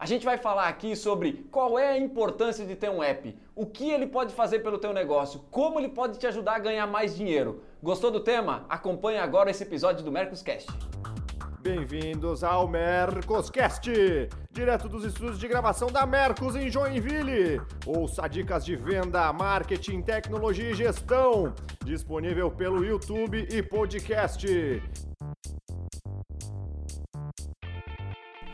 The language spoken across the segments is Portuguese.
A gente vai falar aqui sobre qual é a importância de ter um app, o que ele pode fazer pelo teu negócio, como ele pode te ajudar a ganhar mais dinheiro. Gostou do tema? Acompanhe agora esse episódio do Mercoscast. Bem-vindos ao Mercoscast, direto dos estúdios de gravação da Mercos em Joinville. Ouça dicas de venda, marketing, tecnologia e gestão, disponível pelo YouTube e podcast.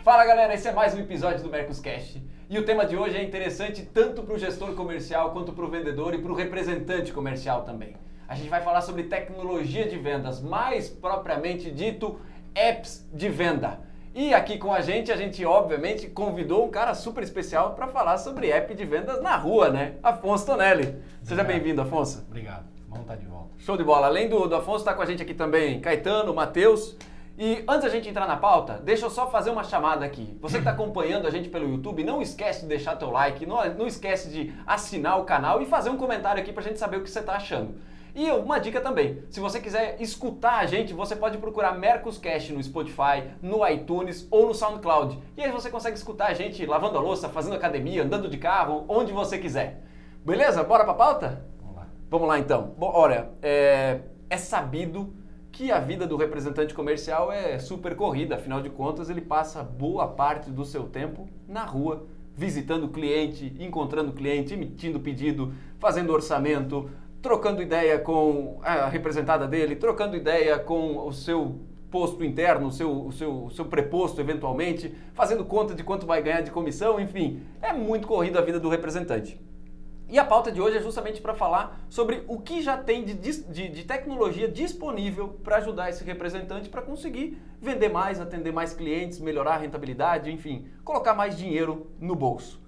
Fala galera, esse é mais um episódio do Mercoscast. E o tema de hoje é interessante tanto para o gestor comercial quanto para o vendedor e para o representante comercial também. A gente vai falar sobre tecnologia de vendas, mais propriamente dito, apps de venda. E aqui com a gente, a gente obviamente convidou um cara super especial para falar sobre app de vendas na rua, né? Afonso Tonelli. Seja bem-vindo, Afonso. Obrigado. Vamos estar de volta. Show de bola. Além do, do Afonso, está com a gente aqui também Caetano, Matheus. E antes da gente entrar na pauta, deixa eu só fazer uma chamada aqui. Você que está acompanhando a gente pelo YouTube, não esquece de deixar teu like, não, não esquece de assinar o canal e fazer um comentário aqui para a gente saber o que você está achando. E uma dica também, se você quiser escutar a gente, você pode procurar Mercoscast no Spotify, no iTunes ou no SoundCloud. E aí você consegue escutar a gente lavando a louça, fazendo academia, andando de carro, onde você quiser. Beleza? Bora pra pauta? Vamos lá. Vamos lá então. Bom, olha, é, é sabido que a vida do representante comercial é super corrida, afinal de contas, ele passa boa parte do seu tempo na rua, visitando cliente, encontrando cliente, emitindo pedido, fazendo orçamento, trocando ideia com a representada dele, trocando ideia com o seu posto interno, o seu, o seu, o seu preposto eventualmente, fazendo conta de quanto vai ganhar de comissão, enfim, é muito corrida a vida do representante. E a pauta de hoje é justamente para falar sobre o que já tem de, de, de tecnologia disponível para ajudar esse representante para conseguir vender mais, atender mais clientes, melhorar a rentabilidade, enfim, colocar mais dinheiro no bolso.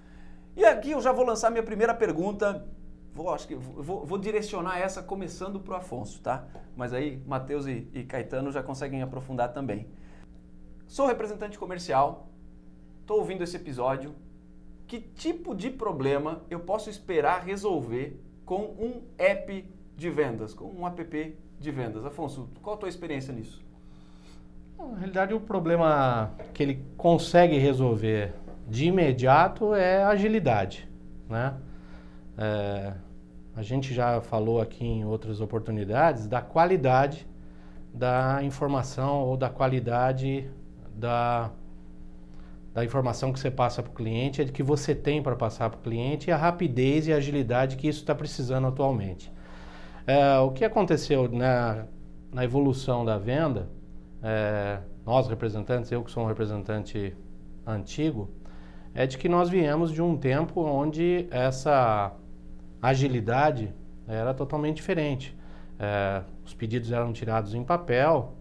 E aqui eu já vou lançar minha primeira pergunta. Vou, acho que vou, vou direcionar essa começando para o Afonso, tá? Mas aí Matheus e, e Caetano já conseguem aprofundar também. Sou representante comercial, estou ouvindo esse episódio, que tipo de problema eu posso esperar resolver com um app de vendas, com um app de vendas? Afonso, qual a tua experiência nisso? Na realidade, o problema que ele consegue resolver de imediato é agilidade, né? É, a gente já falou aqui em outras oportunidades da qualidade da informação ou da qualidade da da informação que você passa para o cliente, é de que você tem para passar para o cliente e a rapidez e a agilidade que isso está precisando atualmente. É, o que aconteceu na, na evolução da venda, é, nós representantes, eu que sou um representante antigo, é de que nós viemos de um tempo onde essa agilidade era totalmente diferente. É, os pedidos eram tirados em papel,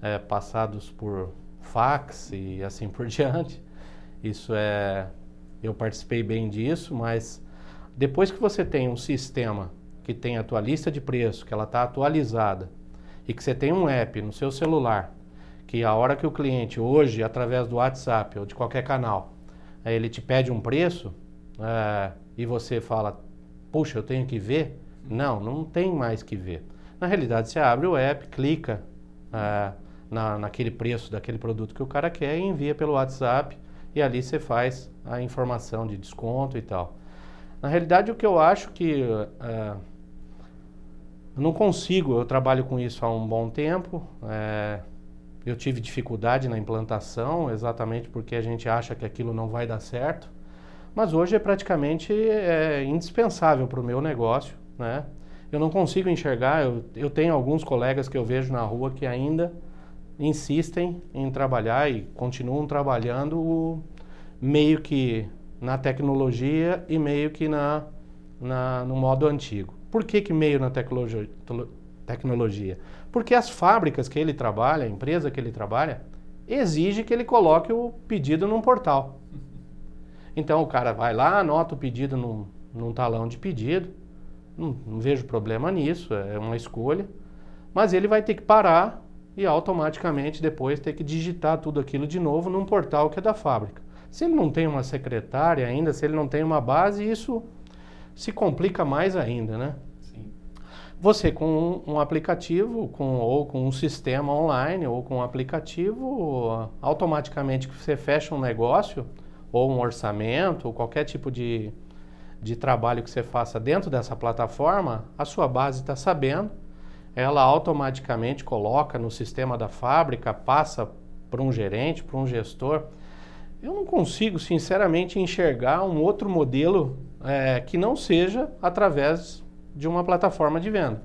é, passados por fax e assim por diante. Isso é. Eu participei bem disso, mas depois que você tem um sistema que tem a tua lista de preço, que ela está atualizada, e que você tem um app no seu celular, que a hora que o cliente, hoje, através do WhatsApp ou de qualquer canal, ele te pede um preço é, e você fala, puxa, eu tenho que ver? Não, não tem mais que ver. Na realidade, você abre o app, clica é, na, naquele preço daquele produto que o cara quer e envia pelo WhatsApp e ali você faz a informação de desconto e tal. Na realidade, o que eu acho que é, não consigo, eu trabalho com isso há um bom tempo. É, eu tive dificuldade na implantação, exatamente porque a gente acha que aquilo não vai dar certo. Mas hoje é praticamente é, indispensável para o meu negócio, né? Eu não consigo enxergar, eu, eu tenho alguns colegas que eu vejo na rua que ainda insistem em trabalhar e continuam trabalhando meio que na tecnologia e meio que na, na, no modo antigo. Por que, que meio na tecnologia? tecnologia? Porque as fábricas que ele trabalha, a empresa que ele trabalha, exige que ele coloque o pedido num portal. Então o cara vai lá, anota o pedido num, num talão de pedido, não, não vejo problema nisso, é uma escolha, mas ele vai ter que parar e automaticamente depois ter que digitar tudo aquilo de novo num portal que é da fábrica. Se ele não tem uma secretária ainda, se ele não tem uma base, isso se complica mais ainda, né? Sim. Você com um, um aplicativo, com, ou com um sistema online, ou com um aplicativo, automaticamente que você fecha um negócio, ou um orçamento, ou qualquer tipo de, de trabalho que você faça dentro dessa plataforma, a sua base está sabendo, ela automaticamente coloca no sistema da fábrica, passa para um gerente, para um gestor. Eu não consigo, sinceramente, enxergar um outro modelo é, que não seja através de uma plataforma de venda.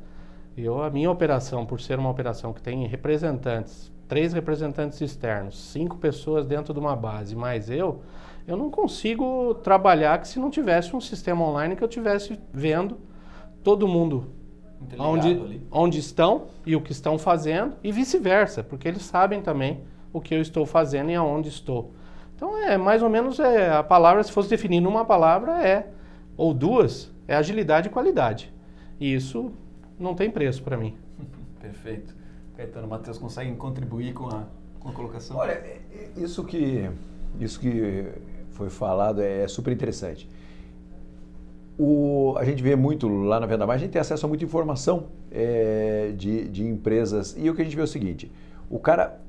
Eu, a minha operação, por ser uma operação que tem representantes, três representantes externos, cinco pessoas dentro de uma base, mais eu, eu não consigo trabalhar que se não tivesse um sistema online que eu tivesse vendo todo mundo onde, onde estão e o que estão fazendo e vice-versa, porque eles sabem também o que eu estou fazendo e aonde estou. Então é mais ou menos é, a palavra, se fosse definir numa palavra, é, ou duas, é agilidade e qualidade. E isso não tem preço para mim. Perfeito. Caetano, Matheus, conseguem contribuir com a, com a colocação? Olha, é, é, isso que, isso que foi falado é super interessante. O, a gente vê muito lá na Venda Mais, a gente tem acesso a muita informação é, de, de empresas. E o que a gente vê é o seguinte: o cara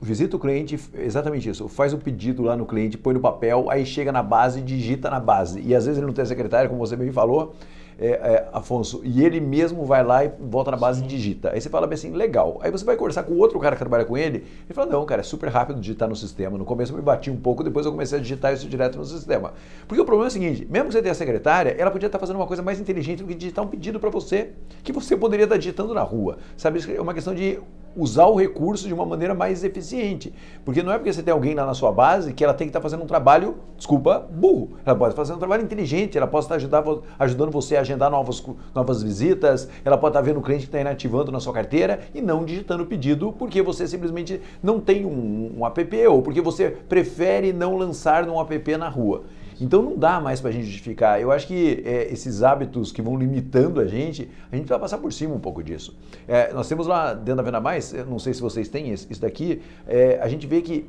visita o cliente, exatamente isso, faz o pedido lá no cliente, põe no papel, aí chega na base, digita na base. E às vezes ele não tem secretário, como você bem falou, é, é, Afonso, e ele mesmo vai lá e volta na base Sim. e digita. Aí você fala bem assim, legal. Aí você vai conversar com outro cara que trabalha com ele, ele fala, não, cara, é super rápido digitar no sistema. No começo eu me bati um pouco, depois eu comecei a digitar isso direto no sistema. Porque o problema é o seguinte, mesmo que você tenha a secretária, ela podia estar fazendo uma coisa mais inteligente do que digitar um pedido para você, que você poderia estar digitando na rua. Sabe, é uma questão de usar o recurso de uma maneira mais eficiente. Porque não é porque você tem alguém lá na sua base que ela tem que estar fazendo um trabalho, desculpa, burro. Ela pode fazer um trabalho inteligente, ela pode estar ajudando, ajudando você a agendar novos, novas visitas, ela pode estar vendo o cliente que está inativando na sua carteira e não digitando o pedido porque você simplesmente não tem um, um app ou porque você prefere não lançar num app na rua. Então não dá mais para a gente justificar. Eu acho que é, esses hábitos que vão limitando a gente, a gente vai passar por cima um pouco disso. É, nós temos lá dentro da Venda Mais, não sei se vocês têm isso daqui, é, a gente vê que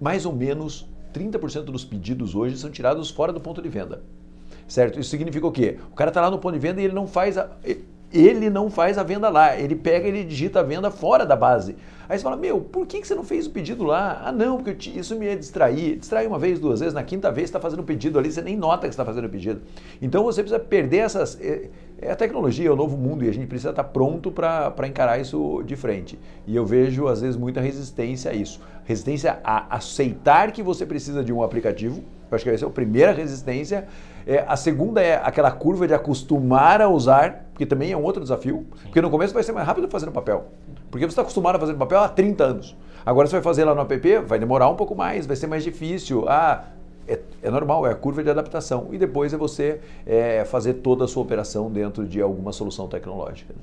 mais ou menos 30% dos pedidos hoje são tirados fora do ponto de venda. Certo? Isso significa o quê? O cara está lá no ponto de venda e ele não faz a, ele não faz a venda lá, ele pega e digita a venda fora da base. Aí você fala, meu, por que, você não fez o pedido lá? Ah, não, porque isso me ia distrair. Distrair uma vez, duas vezes, na quinta vez você está fazendo o pedido ali, você nem nota que está fazendo o pedido. Então você precisa perder essas. É, a tecnologia, é o novo mundo e a gente precisa estar pronto para encarar isso de frente. E eu vejo, às vezes, muita resistência a isso. Resistência a aceitar que você precisa de um aplicativo. Eu acho que essa é a primeira resistência. É, a segunda é aquela curva de acostumar a usar, porque também é um outro desafio. Porque no começo vai ser mais rápido fazer no papel. Porque você está acostumado a fazer no papel há 30 anos. Agora você vai fazer lá no app, vai demorar um pouco mais, vai ser mais difícil. Ah, é, é, normal, é a curva de adaptação. E depois é você é, fazer toda a sua operação dentro de alguma solução tecnológica.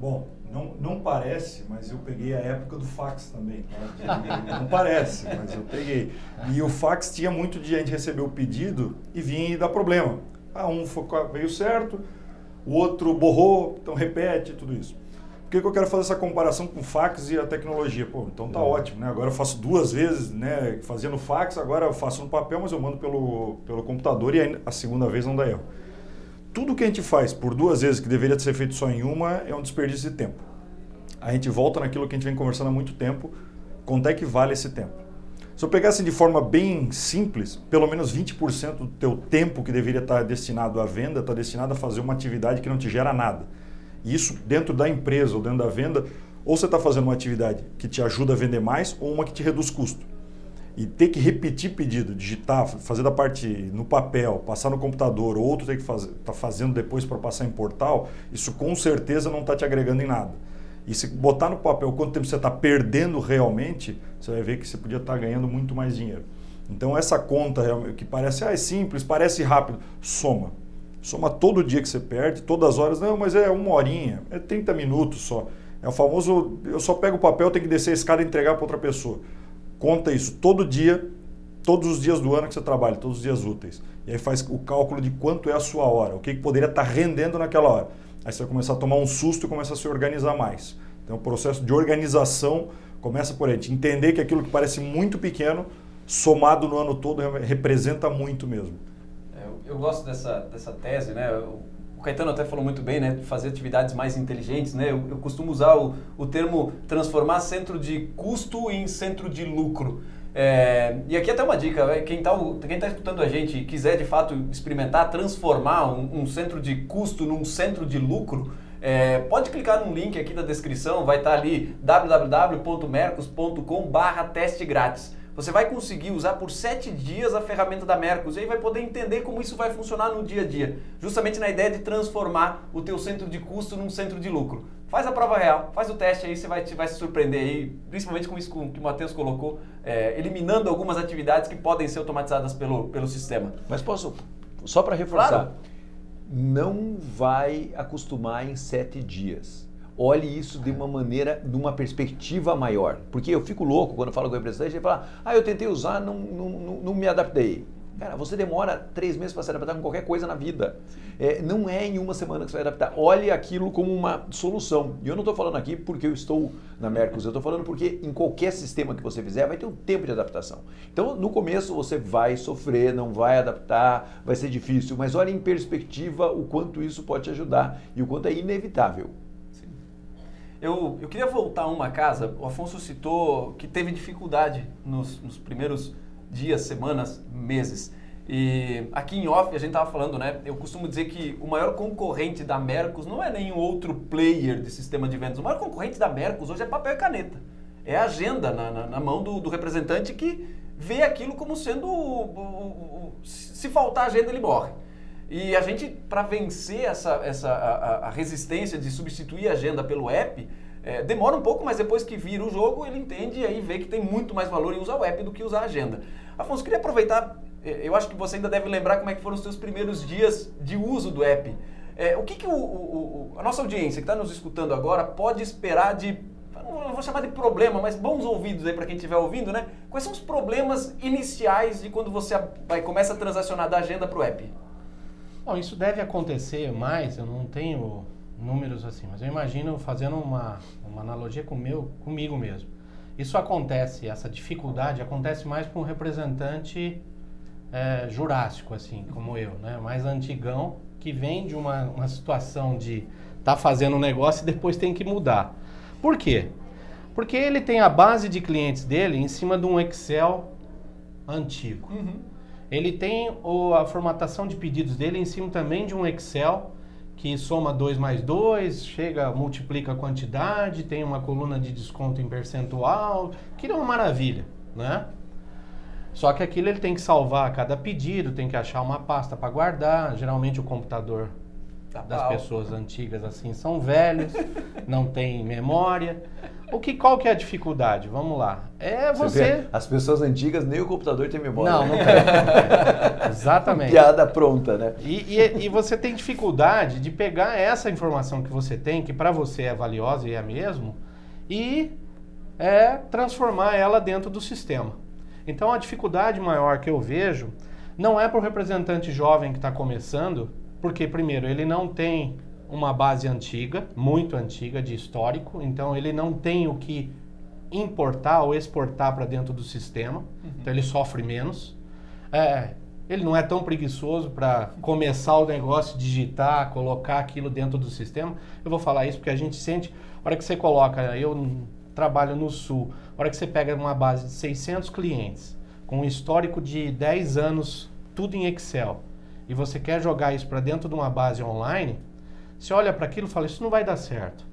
Bom, não, não parece, mas eu peguei a época do fax também. Tá? Não parece, mas eu peguei. E o fax tinha muito de gente receber o pedido e vinha e dar problema. Ah, um veio certo, o outro borrou, então repete, tudo isso. Por que, que eu quero fazer essa comparação com o fax e a tecnologia? Pô, então tá é. ótimo, né? Agora eu faço duas vezes, né? Fazendo fax, agora eu faço no papel, mas eu mando pelo, pelo computador e a segunda vez não dá erro. Tudo que a gente faz por duas vezes que deveria ser feito só em uma é um desperdício de tempo. A gente volta naquilo que a gente vem conversando há muito tempo, quanto é que vale esse tempo? Se eu pegasse de forma bem simples, pelo menos 20% do teu tempo que deveria estar destinado à venda está destinado a fazer uma atividade que não te gera nada isso dentro da empresa ou dentro da venda, ou você está fazendo uma atividade que te ajuda a vender mais ou uma que te reduz custo. E ter que repetir pedido, digitar, fazer da parte no papel, passar no computador, ou outro ter que estar tá fazendo depois para passar em portal, isso com certeza não está te agregando em nada. E se botar no papel quanto tempo você está perdendo realmente, você vai ver que você podia estar tá ganhando muito mais dinheiro. Então essa conta que parece ah, é simples, parece rápido, soma. Soma todo dia que você perde, todas as horas. Não, mas é uma horinha, é 30 minutos só. É o famoso, eu só pego o papel, tenho que descer a escada e entregar para outra pessoa. Conta isso todo dia, todos os dias do ano que você trabalha, todos os dias úteis. E aí faz o cálculo de quanto é a sua hora, o que, poderia estar tá rendendo naquela hora. Aí você vai começar a tomar um susto e começa a se organizar mais. Então o processo de organização começa por aí, entender que aquilo que parece muito pequeno, somado no ano todo, representa muito mesmo eu gosto dessa, dessa tese, né? O Caetano até falou muito bem, né? Fazer atividades mais inteligentes, né? Eu, eu costumo usar o, o termo transformar centro de custo em centro de lucro. É, e aqui até uma dica, é, quem está quem tá escutando a gente e quiser de fato experimentar, transformar um, um centro de custo num centro de lucro, é, pode clicar no link aqui da descrição, vai estar tá ali www.mercos.com barra teste grátis. Você vai conseguir usar por sete dias a ferramenta da Mercos e aí vai poder entender como isso vai funcionar no dia a dia. Justamente na ideia de transformar o teu centro de custo num centro de lucro. Faz a prova real, faz o teste aí, você vai, vai se surpreender aí, principalmente com isso que o Matheus colocou, é, eliminando algumas atividades que podem ser automatizadas pelo, pelo sistema. Mas posso, só para reforçar, Claro. não vai acostumar em sete dias. Olhe isso de uma maneira, de uma perspectiva maior. Porque eu fico louco quando falo com o representante, ele fala, ah, eu tentei usar, não, não, não, não me adaptei. Cara, você demora três meses para se adaptar com qualquer coisa na vida. É, não é em uma semana que você vai adaptar. Olhe aquilo como uma solução. E eu não estou falando aqui porque eu estou na Mercos, eu estou falando porque em qualquer sistema que você fizer vai ter um tempo de adaptação. Então, no começo você vai sofrer, não vai adaptar, vai ser difícil, mas olhe em perspectiva o quanto isso pode te ajudar e o quanto é inevitável. Eu, eu queria voltar a uma casa, o Afonso citou que teve dificuldade nos, nos primeiros dias, semanas, meses. E aqui em off a gente estava falando, né? Eu costumo dizer que o maior concorrente da Mercos não é nenhum outro player de sistema de vendas. O maior concorrente da Mercos hoje é papel e caneta. É a agenda na, na, na mão do, do, representante que vê aquilo como sendo. O, o, o, se faltar agenda, ele morre. E a gente, para vencer essa, essa a, a, resistência de substituir a agenda pelo app, é, demora um pouco, mas depois que vira o jogo, ele entende e aí vê que tem muito mais valor em usar o app do que usar a agenda. Afonso, queria aproveitar, eu acho que você ainda deve lembrar como é que foram os seus primeiros dias de uso do app. É, o que, que o, o, a nossa audiência que está nos escutando agora pode esperar de, não vou chamar de problema, mas bons ouvidos aí para quem estiver ouvindo, né? Quais são os problemas iniciais de quando você vai, começa a transacionar da agenda para o app? Bom, isso deve acontecer mais, eu não tenho números assim, mas eu imagino fazendo uma, uma analogia com meu, comigo mesmo. Isso acontece, essa dificuldade acontece mais para um representante é, jurássico, assim, como eu, né? mais antigão, que vem de uma, uma situação de tá fazendo um negócio e depois tem que mudar. Por quê? Porque ele tem a base de clientes dele em cima de um Excel antigo. Uhum. Ele tem o, a formatação de pedidos dele em cima também de um Excel que soma 2 mais 2, chega, multiplica a quantidade, tem uma coluna de desconto em percentual, que é uma maravilha, né? Só que aquilo ele tem que salvar cada pedido, tem que achar uma pasta para guardar. Geralmente o computador Das pessoas antigas assim são velhos, não tem memória. O que qual que é a dificuldade? Vamos lá. É você, vê, as pessoas antigas nem o computador tem memória. Não, não tem. Não tem. Exatamente. Piada pronta, né? E, e, e, você tem dificuldade de pegar essa informação que você tem, que para você é valiosa e é mesmo, e é, transformar ela dentro do sistema. Então a dificuldade maior que eu vejo não é para o representante jovem que está começando, porque primeiro ele não tem uma base antiga, muito antiga de histórico, então ele não tem o que importar ou exportar para dentro do sistema, uhum. então ele sofre menos. É, ele não é tão preguiçoso para começar o negócio, digitar, colocar aquilo dentro do sistema. Eu vou falar isso porque a gente sente, a hora que você coloca, eu trabalho no Sul, a hora que você pega uma base de 600 clientes, com um histórico de 10 anos, tudo em Excel, e você quer jogar isso para dentro de uma base online, você olha para aquilo e fala: Isso não vai dar certo.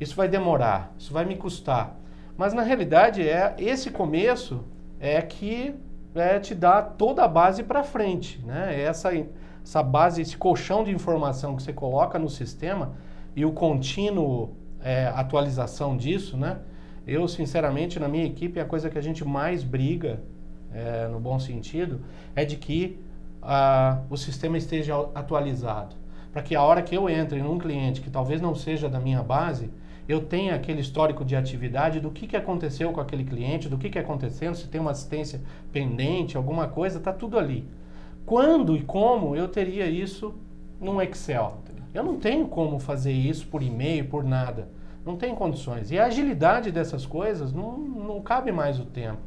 Isso vai demorar. Isso vai me custar. Mas na realidade, é esse começo é que é, te dá toda a base para frente. Né? Essa, essa base, esse colchão de informação que você coloca no sistema e o contínuo é, atualização disso, né? Eu, sinceramente, na minha equipe, a coisa que a gente mais briga, é, no bom sentido, é de que o sistema esteja atualizado para que a hora que eu entre num cliente que talvez não seja da minha base, eu tenha aquele histórico de atividade do que, que aconteceu com aquele cliente, do que, que acontecendo, se tem uma assistência pendente, alguma coisa, está tudo ali. Quando e como eu teria isso num Excel? Eu não tenho como fazer isso por e-mail, por nada. Não tem condições. E a agilidade dessas coisas não, não cabe mais o tempo.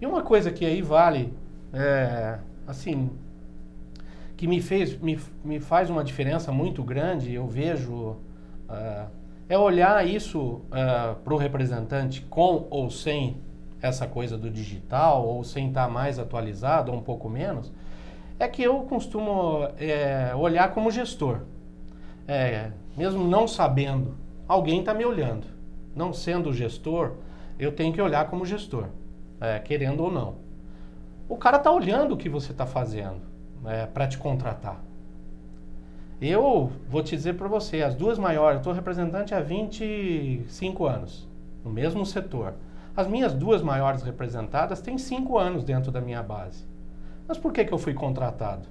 E uma coisa que aí vale, é, assim, que me fez me, me faz uma diferença muito grande eu vejo uh, é olhar isso uh, para o representante com ou sem essa coisa do digital ou sem estar mais atualizado ou um pouco menos, é que eu costumo é, olhar como gestor. É, mesmo não sabendo, alguém está me olhando. Não sendo gestor, eu tenho que olhar como gestor, é, querendo ou não. O cara está olhando o que você está fazendo é, para te contratar. Eu vou te dizer para você, as duas maiores, eu estou representante há 25 anos, no mesmo setor. As minhas duas maiores representadas têm 5 anos dentro da minha base. Mas por que, que eu fui contratado?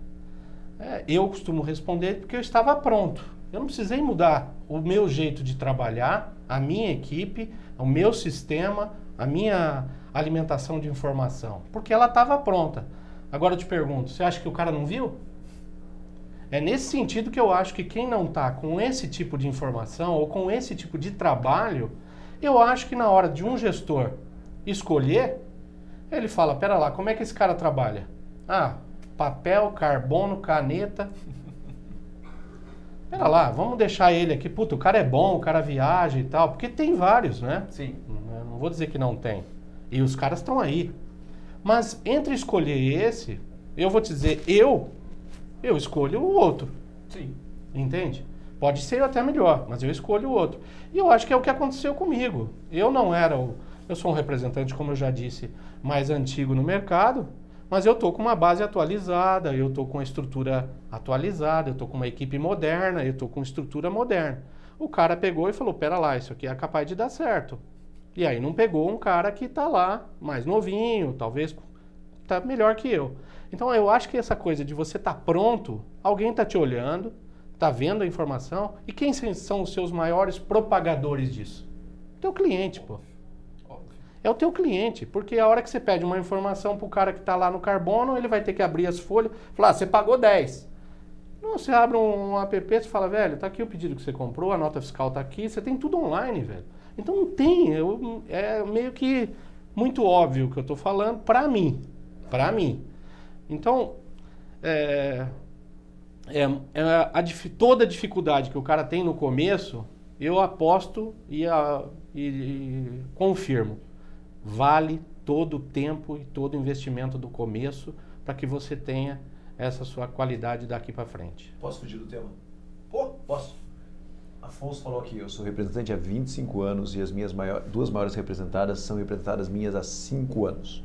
É, eu costumo responder porque eu estava pronto. Eu não precisei mudar o meu jeito de trabalhar, a minha equipe, o meu sistema, a minha alimentação de informação, porque ela estava pronta. Agora eu te pergunto, você acha que o cara não viu? É nesse sentido que eu acho que quem não está com esse tipo de informação ou com esse tipo de trabalho, eu acho que na hora de um gestor escolher, ele fala: pera lá, como é que esse cara trabalha? Ah, papel, carbono, caneta. Pera lá, vamos deixar ele aqui. Puta, o cara é bom, o cara viaja e tal. Porque tem vários, né? Sim. Não vou dizer que não tem. E os caras estão aí. Mas entre escolher esse, eu vou te dizer, eu eu escolho o outro. Sim. Entende? Pode ser até melhor, mas eu escolho o outro. E eu acho que é o que aconteceu comigo. Eu não era o. Eu sou um representante, como eu já disse, mais antigo no mercado, mas eu estou com uma base atualizada, eu estou com uma estrutura atualizada, eu estou com uma equipe moderna, eu estou com estrutura moderna. O cara pegou e falou: pera lá, isso aqui é capaz de dar certo. E aí não pegou um cara que está lá, mais novinho, talvez está melhor que eu. Então eu acho que essa coisa de você estar tá pronto, alguém está te olhando, está vendo a informação, e quem são os seus maiores propagadores disso? O teu cliente, pô. É o teu cliente, porque a hora que você pede uma informação para o cara que está lá no carbono, ele vai ter que abrir as folhas, falar, ah, você pagou 10. Não, você abre um, um app e fala, velho, tá aqui o pedido que você comprou, a nota fiscal tá aqui, você tem tudo online, velho. Então não tem, eu, é meio que muito óbvio o que eu estou falando para mim, para mim. Então, é, é, é a, toda a dificuldade que o cara tem no começo, eu aposto e, a, e, e confirmo. Vale todo o tempo e todo o investimento do começo para que você tenha essa sua qualidade daqui para frente. Posso fugir do tema? Pô, posso. Afonso falou aqui, eu sou representante há 25 anos e as minhas maior, duas maiores representadas são representadas minhas há 5 anos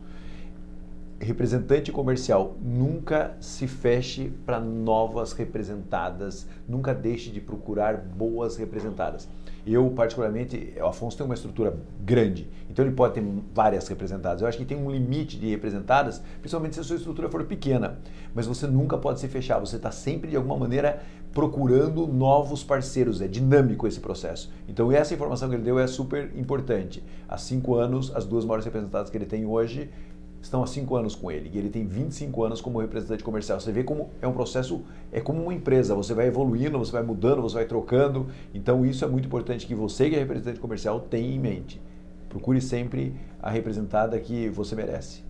representante comercial, nunca se feche para novas representadas, nunca deixe de procurar boas representadas. Eu, particularmente, o Afonso tem uma estrutura grande, então ele pode ter várias representadas. Eu acho que tem um limite de representadas, principalmente se a sua estrutura for pequena. Mas você nunca pode se fechar, você está sempre, de alguma maneira, procurando novos parceiros. É dinâmico esse processo. Então, essa informação que ele deu é super importante. Há cinco anos, as duas maiores representadas que ele tem hoje estão há cinco anos com ele e ele tem 25 anos como representante comercial. Você vê como é um processo, é como uma empresa, você vai evoluindo, você vai mudando, você vai trocando. Então isso é muito importante que você que é representante comercial tenha em mente. Procure sempre a representada que você merece.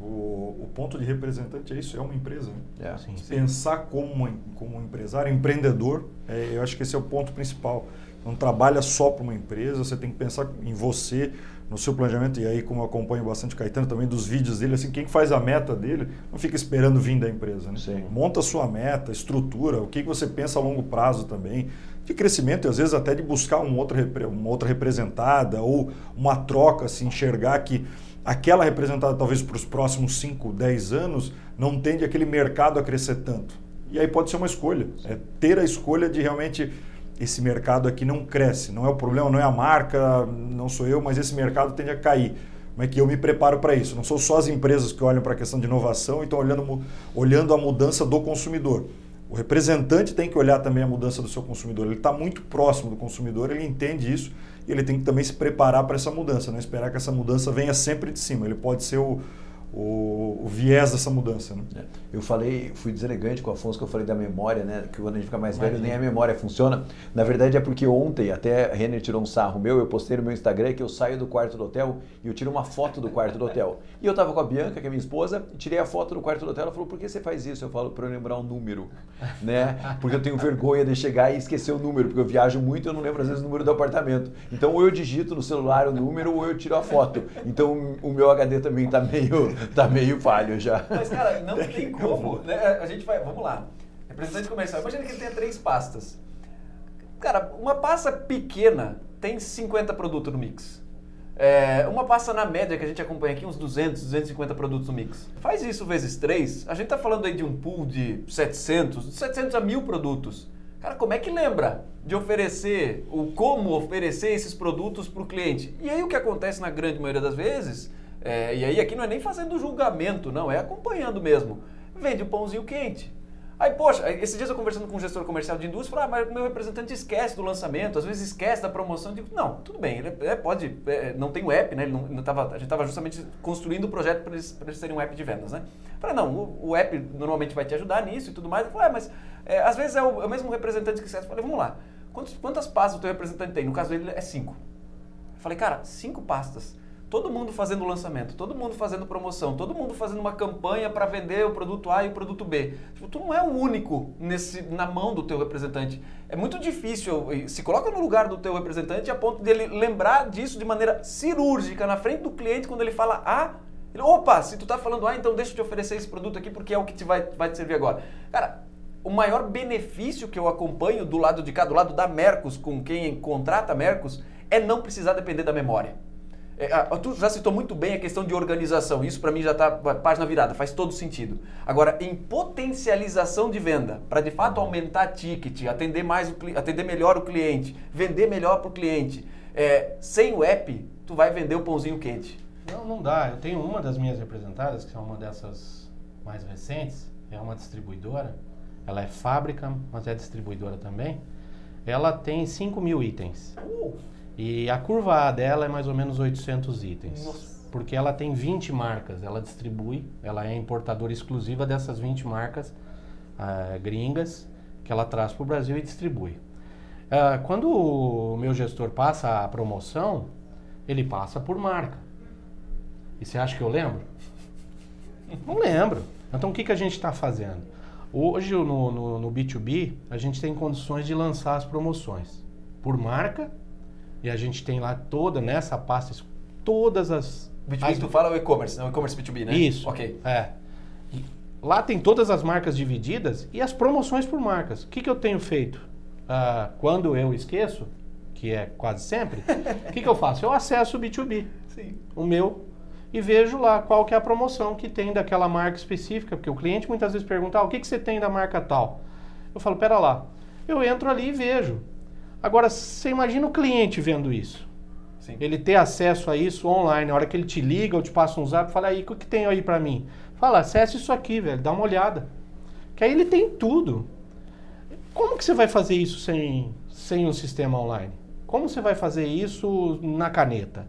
O, o ponto de representante é isso, é uma empresa. Né? É. Sim, Pensar como, como um empresário, empreendedor, é, eu acho que esse é o ponto principal. Não trabalha só para uma empresa, você tem que pensar em você, no seu planejamento, e aí como eu acompanho bastante o Caetano também, dos vídeos dele, assim, quem faz a meta dele não fica esperando vir da empresa. Né? Sim. Monta a sua meta, estrutura, o que, você pensa a longo prazo também, de crescimento e às vezes até de buscar um outro, uma outra representada ou uma troca, assim, enxergar que aquela representada talvez para os próximos 5, 10 anos não tende aquele mercado a crescer tanto. E aí pode ser uma escolha, é ter a escolha de realmente esse mercado aqui não cresce. Não é o problema, não é a marca, não sou eu, mas esse mercado tende a cair. Como é que eu me preparo para isso? Não são só as empresas que olham para a questão de inovação e estão olhando, olhando a mudança do consumidor. O representante tem que olhar também a mudança do seu consumidor. Ele está muito próximo do consumidor, ele entende isso e ele tem que também se preparar para essa mudança, não esperar que essa mudança venha sempre de cima. Ele pode ser o, o, o viés dessa mudança. Né? É. Eu falei, fui deselegante com o Afonso, que eu falei da memória, né? Que quando a gente fica mais velho, nem a memória funciona. Na verdade é porque ontem, até a Renner tirou um sarro meu, eu postei no meu Instagram que eu saio do quarto do hotel e eu tiro uma foto do quarto do hotel. E eu tava com a Bianca, que é minha esposa, e tirei a foto do quarto do hotel. Ela falou, por que você faz isso? Eu falo, para eu lembrar um número, né? Porque eu tenho vergonha de chegar e esquecer o número, porque eu viajo muito e eu não lembro às vezes o número do apartamento. Então ou eu digito no celular o número ou eu tiro a foto. Então o meu HD também tá meio, tá meio falho já. Mas cara, não tem como, né? A gente vai, vamos lá. Representante comercial, imagina que ele tenha três pastas. Cara, uma pasta pequena tem 50 produtos no mix. É, uma pasta na média que a gente acompanha aqui, uns 200, 250 produtos no mix. Faz isso vezes 3, a gente está falando aí de um pool de 700, de 700 a 1000 produtos. Cara, como é que lembra de oferecer, o como oferecer esses produtos para o cliente? E aí o que acontece na grande maioria das vezes, é, e aí aqui não é nem fazendo julgamento, não, é acompanhando mesmo. Vende o pãozinho quente. Aí, poxa, esses dias eu conversando com um gestor comercial de indústria, falei, ah, mas meu representante esquece do lançamento, às vezes esquece da promoção. Eu digo, não, tudo bem, ele é, pode, é, não tem o app, né? Ele não, não tava, a gente estava justamente construindo o projeto para eles, eles terem um app de vendas, né? Falei, não, o, o, app normalmente vai te ajudar nisso e tudo mais. Eu falei, ah, mas é, às vezes é o, é o, mesmo representante que esquece. Eu falei, vamos lá, quantos, quantas pastas o teu representante tem? No caso dele é cinco. Eu falei, cara, cinco pastas todo mundo fazendo lançamento, todo mundo fazendo promoção, todo mundo fazendo uma campanha para vender o produto A e o produto B. Tipo, tu não é o único nesse, na mão do teu representante. É muito difícil, se coloca no lugar do teu representante a ponto dele lembrar disso de maneira cirúrgica na frente do cliente quando ele fala A, ele, opa, se tu tá falando A, então deixa eu te oferecer esse produto aqui porque é o que te vai, vai te servir agora. Cara, o maior benefício que eu acompanho do lado de cá, do lado da Mercos, com quem contrata Mercos, é não precisar depender da memória. É, tu já citou muito bem a questão de organização. Isso para mim já está página virada, faz todo sentido. Agora, em potencialização de venda, para de fato aumentar ticket, atender mais, o, atender melhor o cliente, vender melhor para o cliente, é, sem o app, tu vai vender o pãozinho quente. Não, não dá. Eu tenho uma das minhas representadas, que é uma dessas mais recentes, é uma distribuidora. Ela é fábrica, mas é distribuidora também. Ela tem 5 mil itens. Uh. E a curva A dela é mais ou menos 800 itens. Nossa. Porque ela tem 20 marcas, ela distribui, ela é importadora exclusiva dessas 20 marcas uh, gringas que ela traz para o Brasil e distribui. Uh, quando o meu gestor passa a promoção, ele passa por marca. E você acha que eu lembro? Não lembro. Então o que, que a gente está fazendo? Hoje no, no, no B2B, a gente tem condições de lançar as promoções por marca e a gente tem lá toda, nessa pasta, todas as. B2B as... tu fala o e-commerce, não o e-commerce B2B, né? Isso. Ok. É. E lá tem todas as marcas divididas e as promoções por marcas. O que, que eu tenho feito? Ah, quando eu esqueço, que é quase sempre, o que, que eu faço? Eu acesso o B2B, Sim. o meu, e vejo lá qual que é a promoção que tem daquela marca específica, porque o cliente muitas vezes pergunta, ah, o que, que você tem da marca tal? Eu falo, pera lá. Eu entro ali e vejo. Agora, você imagina o cliente vendo isso. Sim. Ele ter acesso a isso online, a hora que ele te liga ou te passa um zap, fala aí, o que tem aí para mim? Fala, acesse isso aqui, velho, dá uma olhada. Que aí ele tem tudo. Como que você vai fazer isso sem, sem um sistema online? Como você vai fazer isso na caneta?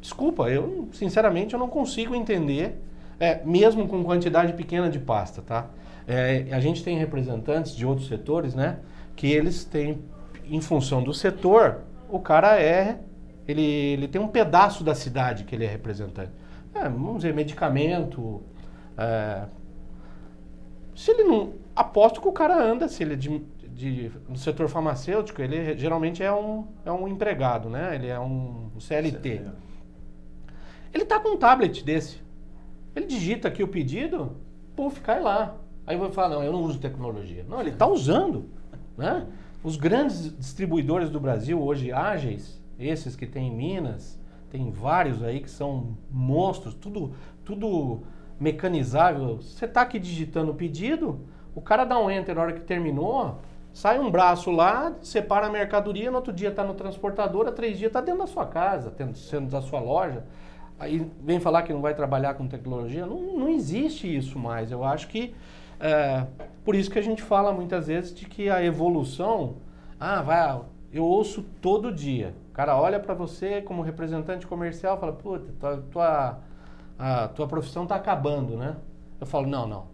Desculpa, eu sinceramente eu não consigo entender, é, mesmo com quantidade pequena de pasta, tá? É, a gente tem representantes de outros setores, né? Que eles têm em função do setor, o cara é. Ele, ele tem um pedaço da cidade que ele é representante. É, vamos dizer, medicamento. É, se ele não. Aposto que o cara anda, se ele é de, de, no setor farmacêutico, ele geralmente é um, é um empregado, né? Ele é um, um CLT. Ele tá com um tablet desse. Ele digita aqui o pedido, puf, cai lá. Aí vai falar, não, eu não uso tecnologia. Não, ele está usando, né? Os grandes distribuidores do Brasil hoje ágeis, esses que tem em Minas, tem vários aí que são monstros, tudo, tudo mecanizável. Você está aqui digitando o pedido, o cara dá um enter na hora que terminou, sai um braço lá, separa a mercadoria, no outro dia está no transportador, há três dias está dentro da sua casa, sendo da sua loja. Aí vem falar que não vai trabalhar com tecnologia. Não, não existe isso mais. Eu acho que é, por isso que a gente fala muitas vezes de que a evolução, ah, vai, eu ouço todo dia. O cara olha para você como representante comercial, fala, puta, tua, tua a tua profissão está acabando, né? Eu falo, não, não.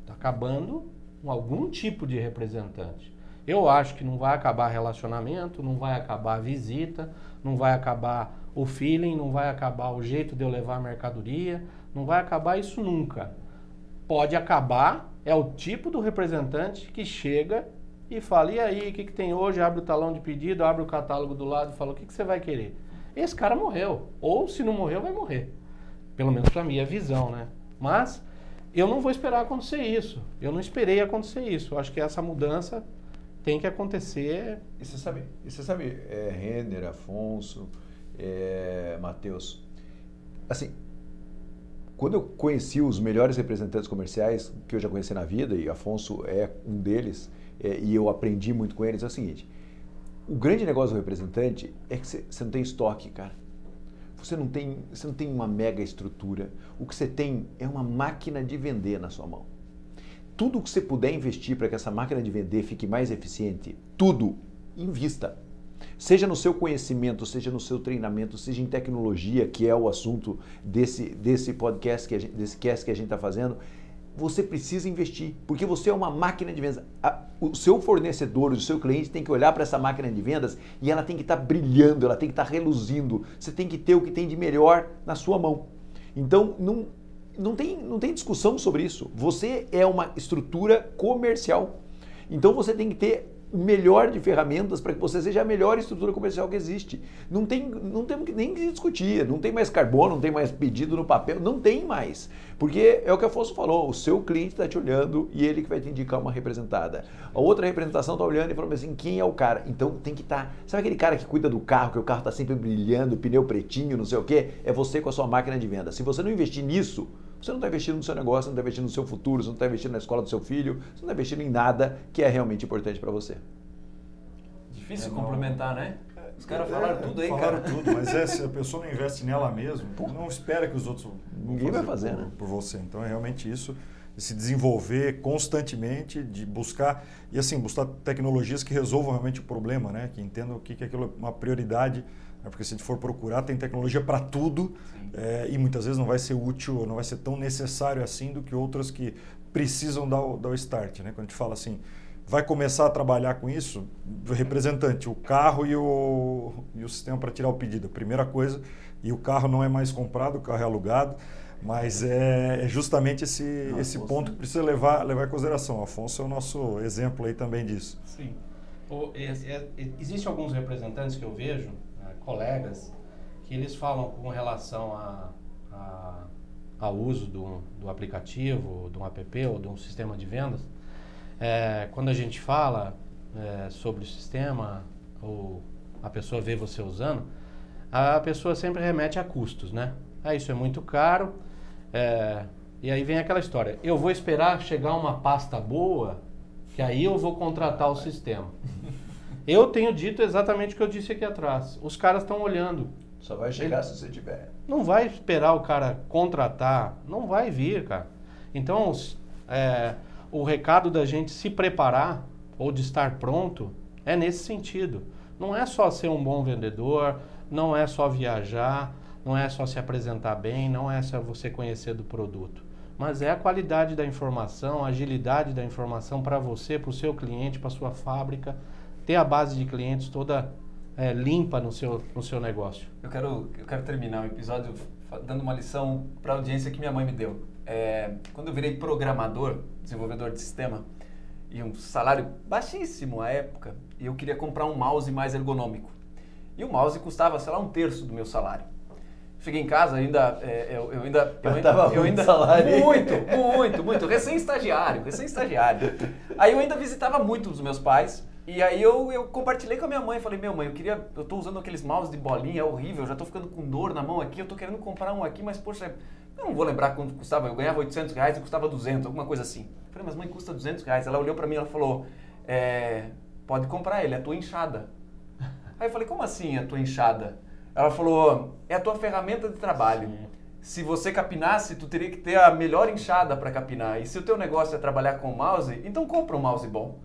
Está acabando com algum tipo de representante. Eu acho que não vai acabar relacionamento, não vai acabar visita, não vai acabar o feeling, não vai acabar o jeito de eu levar a mercadoria, não vai acabar isso nunca. Pode acabar, é o tipo do representante que chega e fala: e aí, o que, que tem hoje? Abre o talão de pedido, abre o catálogo do lado e fala: o que, que você vai querer? Esse cara morreu. Ou se não morreu, vai morrer. Pelo menos para mim é visão, né? Mas eu não vou esperar acontecer isso. Eu não esperei acontecer isso. Eu acho que essa mudança tem que acontecer. E você sabe, e você sabe é, Renner, Afonso, é, Matheus, assim, quando eu conheci os melhores representantes comerciais que eu já conheci na vida, e Afonso é um deles, é, e eu aprendi muito com eles, é o seguinte: o grande negócio do representante é que você não tem estoque, cara. Você não, tem, você não tem uma mega estrutura. O que você tem é uma máquina de vender na sua mão. Tudo que você puder investir para que essa máquina de vender fique mais eficiente, tudo, invista. Seja no seu conhecimento, seja no seu treinamento, seja em tecnologia, que é o assunto desse, desse podcast, que gente, desse cast que a gente está fazendo, você precisa investir, porque você é uma máquina de vendas. O seu fornecedor, o seu cliente tem que olhar para essa máquina de vendas e ela tem que estar tá brilhando, ela tem que estar tá reluzindo. Você tem que ter o que tem de melhor na sua mão. Então, não, não, tem, não tem discussão sobre isso. Você é uma estrutura comercial. Então, você tem que ter melhor de ferramentas para que você seja a melhor estrutura comercial que existe. Não tem, não tem nem que discutir, não tem mais carbono, não tem mais pedido no papel, não tem mais. Porque é o que a Afonso falou, o seu cliente está te olhando e ele que vai te indicar uma representada. A outra representação está olhando e falando assim, quem é o cara? Então tem que estar... Tá, sabe aquele cara que cuida do carro, que o carro está sempre brilhando, pneu pretinho, não sei o quê? É você com a sua máquina de venda. Se você não investir nisso, você não está investindo no seu negócio, não está investindo no seu futuro, você não está investindo na escola do seu filho, você não está investindo em nada que é realmente importante para você. Difícil é, complementar, né? Os caras é, falaram tudo aí, falaram cara. Falaram tudo, mas é, se a pessoa não investe nela mesmo, não espera que os outros Ninguém vai fazer, por, né? por você. Então é realmente isso, de se desenvolver constantemente, de buscar, e assim, buscar tecnologias que resolvam realmente o problema, né? Que entendam o que, que aquilo é uma prioridade né? porque se a gente for procurar, tem tecnologia para tudo é, e muitas vezes não vai ser útil, não vai ser tão necessário assim do que outras que precisam dar o, dar o start. Né? Quando a gente fala assim, vai começar a trabalhar com isso, o representante, o carro e o, e o sistema para tirar o pedido. Primeira coisa, e o carro não é mais comprado, o carro é alugado, mas é, é justamente esse, esse ponto que precisa levar, levar em consideração. O Afonso é o nosso exemplo aí também disso. Sim. O, é, é, Existem alguns representantes que eu vejo colegas que eles falam com relação a, a, ao uso do, do aplicativo, de um app ou de um sistema de vendas. É, quando a gente fala é, sobre o sistema ou a pessoa vê você usando, a pessoa sempre remete a custos, né? Ah, isso é muito caro. É, e aí vem aquela história. Eu vou esperar chegar uma pasta boa, que aí eu vou contratar o sistema. Eu tenho dito exatamente o que eu disse aqui atrás. Os caras estão olhando. Só vai chegar Ele se você tiver. Não vai esperar o cara contratar. Não vai vir, cara. Então, é, o recado da gente se preparar ou de estar pronto é nesse sentido. Não é só ser um bom vendedor, não é só viajar, não é só se apresentar bem, não é só você conhecer do produto. Mas é a qualidade da informação, a agilidade da informação para você, para o seu cliente, para a sua fábrica ter a base de clientes toda é, limpa no seu, no seu negócio. Eu quero, eu quero terminar o episódio dando uma lição para a audiência que minha mãe me deu. É, quando eu virei programador, desenvolvedor de sistema, e um salário baixíssimo à época, e eu queria comprar um mouse mais ergonômico. E o mouse custava, sei lá, um terço do meu salário. Cheguei em casa, ainda, é, eu, eu, ainda, eu ainda, eu ainda salário. muito, muito, muito, recém-estagiário, recém-estagiário. Aí eu ainda visitava muito os meus pais e aí eu, eu compartilhei com a minha mãe, falei, meu mãe, eu queria, eu tô usando aqueles mouse de bolinha, é horrível, já tô ficando com dor na mão aqui, eu tô querendo comprar um aqui, mas poxa, eu não vou lembrar quanto custava, eu ganhava 800 reais e custava 200, alguma coisa assim. Eu falei, mas mãe, custa 200 reais. Ela olhou para mim e falou, é, pode comprar ele, é a tua enxada. Aí eu falei, como assim a tua enxada? Ela falou, é a tua ferramenta de trabalho. Sim. Se você capinasse, tu teria que ter a melhor enxada para capinar. E se o teu negócio é trabalhar com mouse, então compra um mouse bom.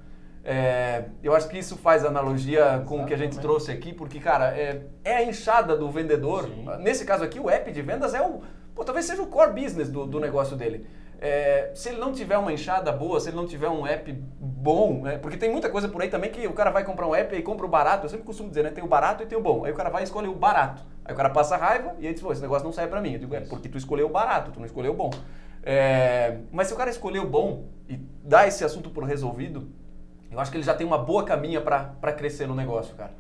É, eu acho que isso faz analogia Exatamente. com o que a gente trouxe aqui, porque, cara, é, é a enxada do vendedor. Sim. Nesse caso aqui, o app de vendas é o, pô, talvez seja o core business do, do negócio dele. É, se ele não tiver uma enxada boa, se ele não tiver um app bom, né? porque tem muita coisa por aí também que o cara vai comprar um app e compra o barato. Eu sempre costumo dizer, né? Tem o barato e tem o bom. Aí o cara vai e escolhe o barato. Aí o cara passa raiva e aí diz, pô, esse negócio não sai pra mim. Eu digo, é porque tu escolheu o barato, tu não escolheu o bom. É, mas se o cara escolher o bom e dar esse assunto por resolvido, eu acho que ele já tem uma boa caminha para crescer no negócio, cara.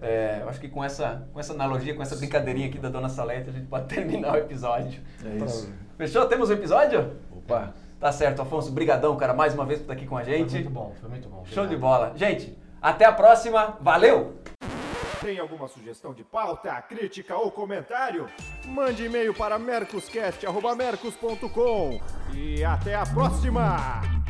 É, eu acho que com essa, com essa analogia, com essa brincadeirinha aqui da Dona Salete, a gente pode terminar o episódio. É isso. Fechou? Temos o um episódio? Opa! Tá certo, Afonso. Brigadão, cara, mais uma vez por estar aqui com a gente. Foi muito bom, foi muito bom. Obrigado. Show de bola. Gente, até a próxima. Valeu! Tem alguma sugestão de pauta, crítica ou comentário? Mande e-mail para mercoscast.mercos.com e até a próxima!